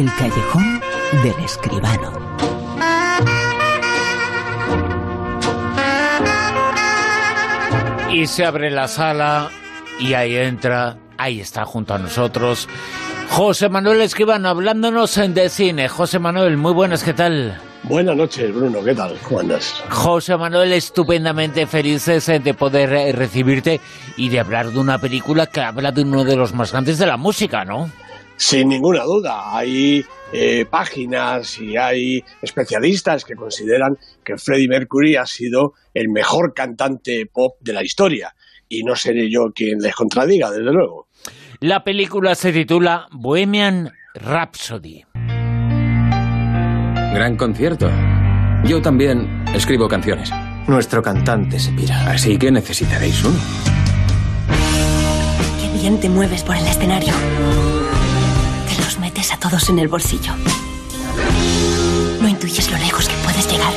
El callejón del escribano. Y se abre la sala y ahí entra, ahí está junto a nosotros, José Manuel Escribano hablándonos de cine. José Manuel, muy buenas, ¿qué tal? Buenas noches, Bruno, ¿qué tal? ¿Cómo andas? José Manuel, estupendamente felices eh, de poder eh, recibirte y de hablar de una película que habla de uno de los más grandes de la música, ¿no? Sin ninguna duda, hay eh, páginas y hay especialistas que consideran que Freddie Mercury ha sido el mejor cantante pop de la historia. Y no seré yo quien les contradiga, desde luego. La película se titula Bohemian Rhapsody. Gran concierto. Yo también escribo canciones. Nuestro cantante se pira. Así que necesitaréis uno. Qué bien te mueves por el escenario. Los metes a todos en el bolsillo. No intuyes lo lejos que puedes llegar.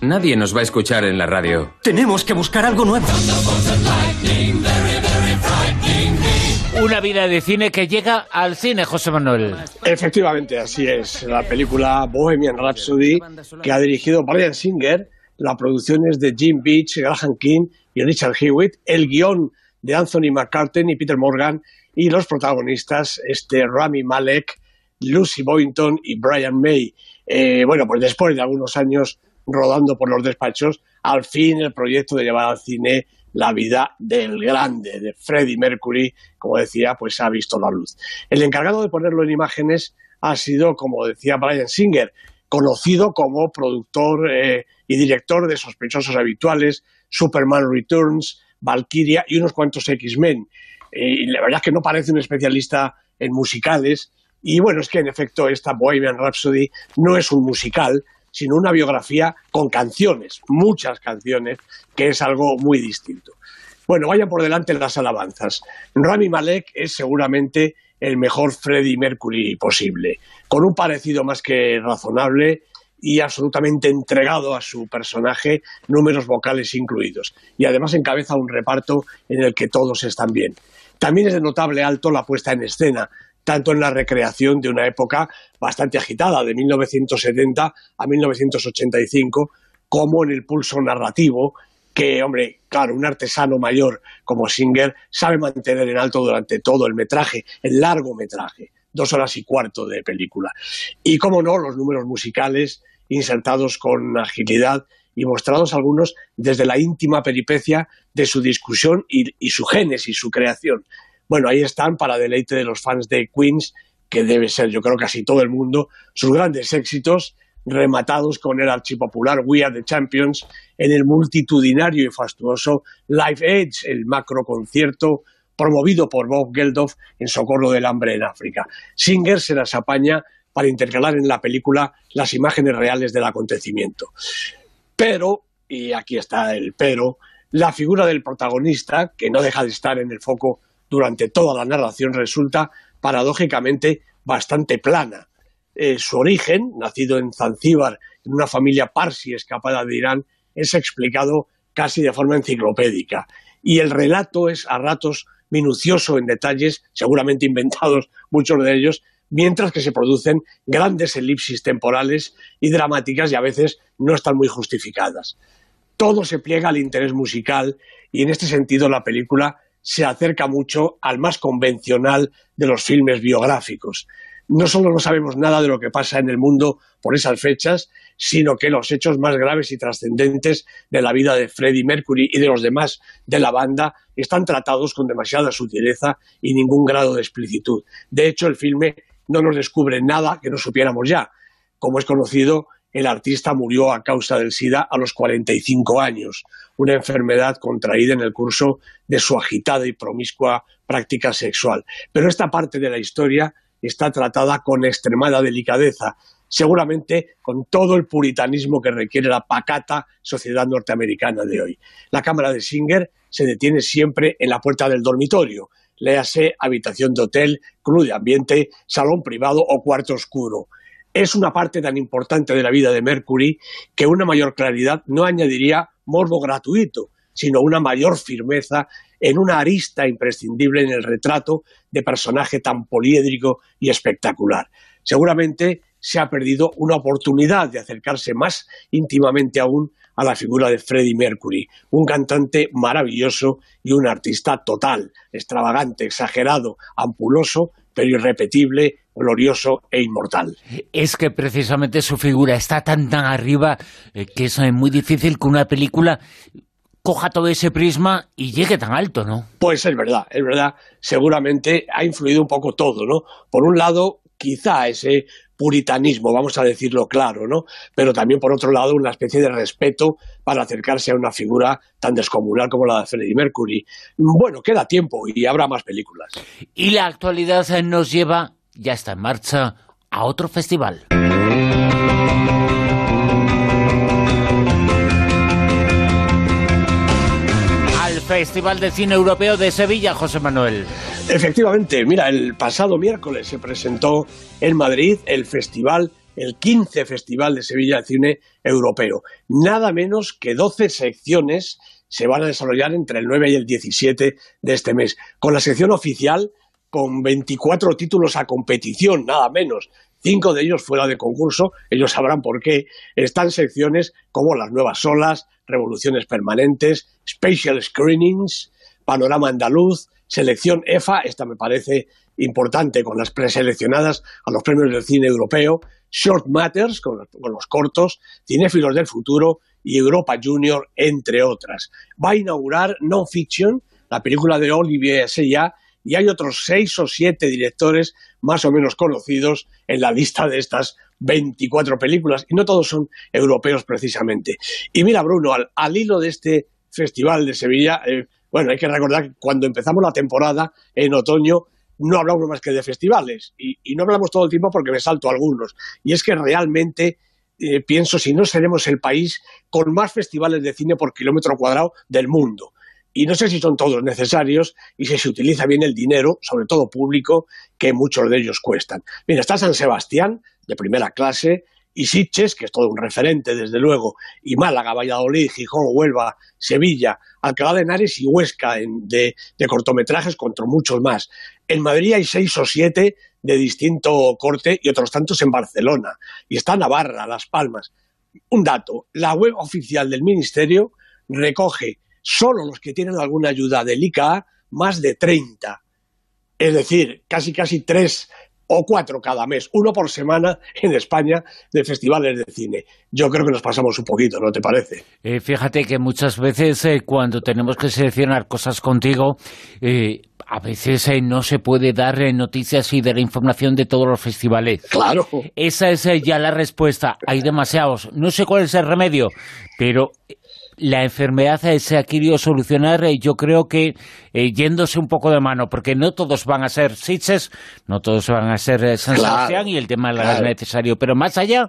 Nadie nos va a escuchar en la radio. Tenemos que buscar algo nuevo. Una vida de cine que llega al cine, José Manuel. Efectivamente, así es. La película Bohemian Rhapsody, que ha dirigido Brian Singer, la producción es de Jim Beach, Graham King y Richard Hewitt, el guion de Anthony McCartney y Peter Morgan, y los protagonistas, este Rami Malek, Lucy Boynton y Brian May. Eh, bueno, pues después de algunos años rodando por los despachos, al fin el proyecto de llevar al cine la vida del grande, de Freddie Mercury, como decía, pues ha visto la luz. El encargado de ponerlo en imágenes ha sido, como decía Brian Singer, conocido como productor eh, y director de Sospechosos Habituales, Superman Returns, Valkyria y unos cuantos X-Men. y la verdad es que no parece un especialista en musicales. Y bueno, es que en efecto esta Bohemian Rhapsody no es un musical, sino una biografía con canciones, muchas canciones, que es algo muy distinto. Bueno, vayan por delante las alabanzas. Rami Malek es seguramente el mejor Freddie Mercury posible, con un parecido más que razonable y absolutamente entregado a su personaje, números vocales incluidos. Y además encabeza un reparto en el que todos están bien. También es de notable alto la puesta en escena, tanto en la recreación de una época bastante agitada, de 1970 a 1985, como en el pulso narrativo que, hombre, claro, un artesano mayor como Singer sabe mantener en alto durante todo el metraje, el largo metraje, dos horas y cuarto de película. Y, como no, los números musicales insertados con agilidad y mostrados algunos desde la íntima peripecia de su discusión y, y su génesis, su creación. Bueno, ahí están para deleite de los fans de Queens, que debe ser, yo creo, casi todo el mundo, sus grandes éxitos rematados con el archipopular We Are the Champions en el multitudinario y fastuoso Live Edge, el macro concierto promovido por Bob Geldof en socorro del hambre en África. Singer se las apaña para intercalar en la película las imágenes reales del acontecimiento. Pero, y aquí está el pero, la figura del protagonista, que no deja de estar en el foco durante toda la narración resulta paradójicamente bastante plana. Eh, su origen, nacido en Zanzíbar, en una familia parsi escapada de Irán, es explicado casi de forma enciclopédica. Y el relato es a ratos minucioso en detalles, seguramente inventados muchos de ellos, mientras que se producen grandes elipsis temporales y dramáticas y a veces no están muy justificadas. Todo se pliega al interés musical y en este sentido la película se acerca mucho al más convencional de los filmes biográficos. No solo no sabemos nada de lo que pasa en el mundo por esas fechas, sino que los hechos más graves y trascendentes de la vida de Freddie Mercury y de los demás de la banda están tratados con demasiada sutileza y ningún grado de explicitud. De hecho, el filme no nos descubre nada que no supiéramos ya. Como es conocido, el artista murió a causa del SIDA a los 45 años, una enfermedad contraída en el curso de su agitada y promiscua práctica sexual. Pero esta parte de la historia está tratada con extremada delicadeza, seguramente con todo el puritanismo que requiere la pacata sociedad norteamericana de hoy. La cámara de Singer se detiene siempre en la puerta del dormitorio, léase habitación de hotel, club de ambiente, salón privado o cuarto oscuro es una parte tan importante de la vida de Mercury que una mayor claridad no añadiría morbo gratuito, sino una mayor firmeza en una arista imprescindible en el retrato de personaje tan poliédrico y espectacular. Seguramente se ha perdido una oportunidad de acercarse más íntimamente aún a la figura de Freddie Mercury, un cantante maravilloso y un artista total, extravagante, exagerado, ampuloso, pero irrepetible, glorioso e inmortal. Es que precisamente su figura está tan tan arriba eh, que es eh, muy difícil que una película coja todo ese prisma y llegue tan alto, ¿no? Pues es verdad, es verdad. Seguramente ha influido un poco todo, ¿no? Por un lado, quizá ese puritanismo, vamos a decirlo claro, ¿no? Pero también, por otro lado, una especie de respeto para acercarse a una figura tan descomunal como la de Freddie Mercury. Bueno, queda tiempo y habrá más películas. Y la actualidad nos lleva, ya está en marcha, a otro festival. Festival de Cine Europeo de Sevilla, José Manuel. Efectivamente, mira, el pasado miércoles se presentó en Madrid el festival, el 15 Festival de Sevilla de Cine Europeo. Nada menos que 12 secciones se van a desarrollar entre el 9 y el 17 de este mes, con la sección oficial con 24 títulos a competición, nada menos, cinco de ellos fuera de concurso, ellos sabrán por qué, están secciones como las nuevas olas, revoluciones permanentes, special screenings, panorama andaluz, selección EFA, esta me parece importante con las preseleccionadas a los premios del cine europeo, Short Matters, con los, cortos, Cinéfilos del Futuro y Europa Junior, entre otras. Va a inaugurar Non Fiction, la película de Olivier Sella, y hay otros seis o siete directores más o menos conocidos en la lista de estas 24 películas, y no todos son europeos precisamente. Y mira, Bruno, al, hilo de este Festival de Sevilla, eh, bueno, hay que recordar que cuando empezamos la temporada, en otoño, no hablamos más que de festivales, y, no hablamos todo el tiempo porque me salto algunos. Y es que realmente eh, pienso si no seremos el país con más festivales de cine por kilómetro cuadrado del mundo y no sé si son todos necesarios y si se utiliza bien el dinero, sobre todo público, que muchos de ellos cuestan. Mira, está San Sebastián, de primera clase, y Sitges, que es todo un referente, desde luego, y Málaga, Valladolid, Gijón, Huelva, Sevilla, Alcalá de Henares y Huesca de, de, cortometrajes contra muchos más. En Madrid hay seis o siete de distinto corte y otros tantos en Barcelona. Y está Navarra, Las Palmas. Un dato, la web oficial del Ministerio recoge solo los que tienen alguna ayuda del ICA, más de 30. Es decir, casi casi tres o cuatro cada mes, uno por semana en España de festivales de cine. Yo creo que nos pasamos un poquito, ¿no te parece? Eh, fíjate que muchas veces eh, cuando tenemos que seleccionar cosas contigo, eh, a veces no se puede dar noticias y dar información de todos los festivales. Claro. Esa es ya la respuesta. Hay demasiados. No sé cuál es el remedio, pero la enfermedad se ha querido solucionar, eh, yo creo que eh, yéndose un poco de mano, porque no todos van a ser Sitges, no todos van a ser eh, San Sebastián y el tema es necesario, pero más allá,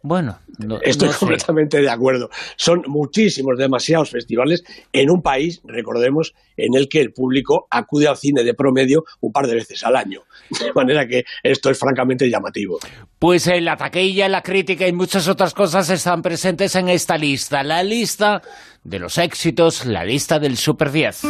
bueno, estoy completamente de acuerdo. Son muchísimos, demasiados festivales en un país, recordemos, en el que el público acude al cine de promedio un par de veces al año. De manera que esto es francamente llamativo. Pues la taquilla, la crítica y muchas otras cosas están presentes en esta lista. La lista de los éxitos, la lista del Super 10.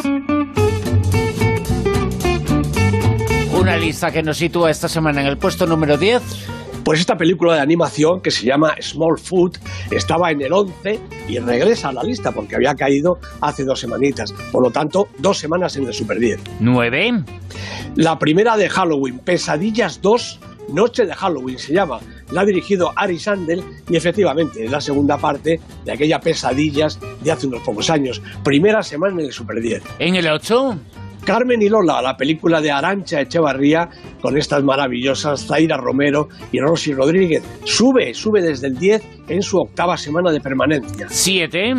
Una lista que nos sitúa esta semana en el puesto número 10 pues esta película de animación que se llama Small Food estaba en el 11 y regresa a la lista porque había caído hace dos semanitas. Por lo tanto, dos semanas en el Super 10. ¿Nueve? La primera de Halloween, Pesadillas 2, Noche de Halloween se llama. La ha dirigido Ari Sandel y efectivamente es la segunda parte de aquella Pesadillas de hace unos pocos años. Primera semana en el Super 10. ¿En el 8? Carmen y Lola, la película de Arancha Echevarría, con estas maravillosas Zaira Romero y Rosy Rodríguez. Sube, sube desde el 10 en su octava semana de permanencia. ¿Siete?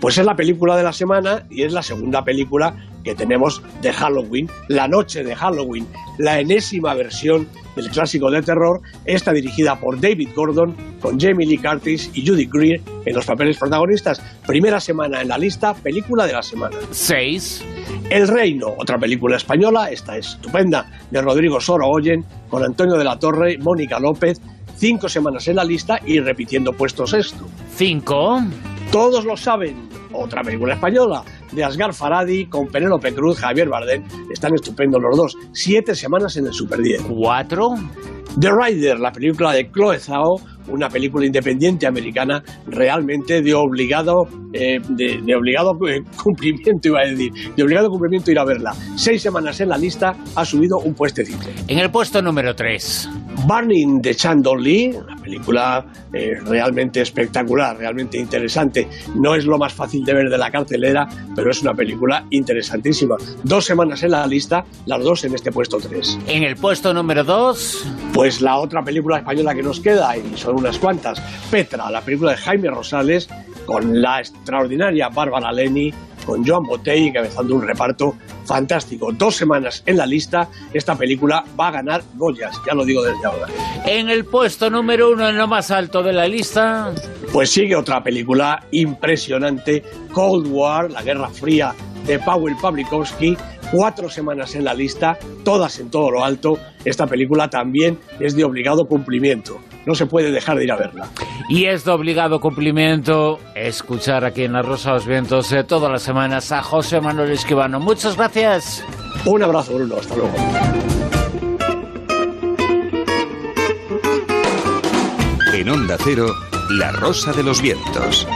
Pues es la película de la semana y es la segunda película que tenemos de Halloween, La Noche de Halloween, la enésima versión del clásico de terror, esta dirigida por David Gordon, con Jamie Lee Curtis y Judy Greer en los papeles protagonistas. Primera semana en la lista, película de la semana. Seis. El Reino, otra película española, esta estupenda, de Rodrigo Sorogoyen, con Antonio de la Torre, Mónica López, cinco semanas en la lista y repitiendo puesto sexto. Cinco. Todos lo saben, otra película española de Asgar Faradi con Penélope Cruz, Javier Bardem. Están estupendos los dos. Siete semanas en el Super 10. ¿Cuatro? The Rider, la película de Chloe Zhao, una película independiente americana realmente de obligado, eh, de, obligado eh, cumplimiento, iba a decir, de obligado cumplimiento ir a verla. Seis semanas en la lista, ha subido un puestecito. En el puesto número tres. Burning de Chandon Lee, una película eh, realmente espectacular, realmente interesante. No es lo más fácil de ver de la cartelera, pero es una película interesantísima. Dos semanas en la lista, las dos en este puesto tres. En el puesto número dos. Pues la otra película española que nos queda, y son unas cuantas, Petra, la película de Jaime Rosales, con la extraordinaria Bárbara Leni, con Joan Botey encabezando un reparto fantástico. Dos semanas en la lista, esta película va a ganar Goyas, ya lo digo desde ahora. En el puesto número uno, en lo más alto de la lista. Pues sigue otra película impresionante, Cold War, la Guerra Fría de Paweł Pawlikowski, cuatro semanas en la lista, todas en todo lo alto. Esta película también es de obligado cumplimiento. No se puede dejar de ir a verla. Y es de obligado cumplimiento escuchar aquí en La Rosa de los Vientos eh, todas las semanas a José Manuel Esquivano. Muchas gracias. Un abrazo, Bruno. Hasta luego. En Onda Cero, La Rosa de los Vientos.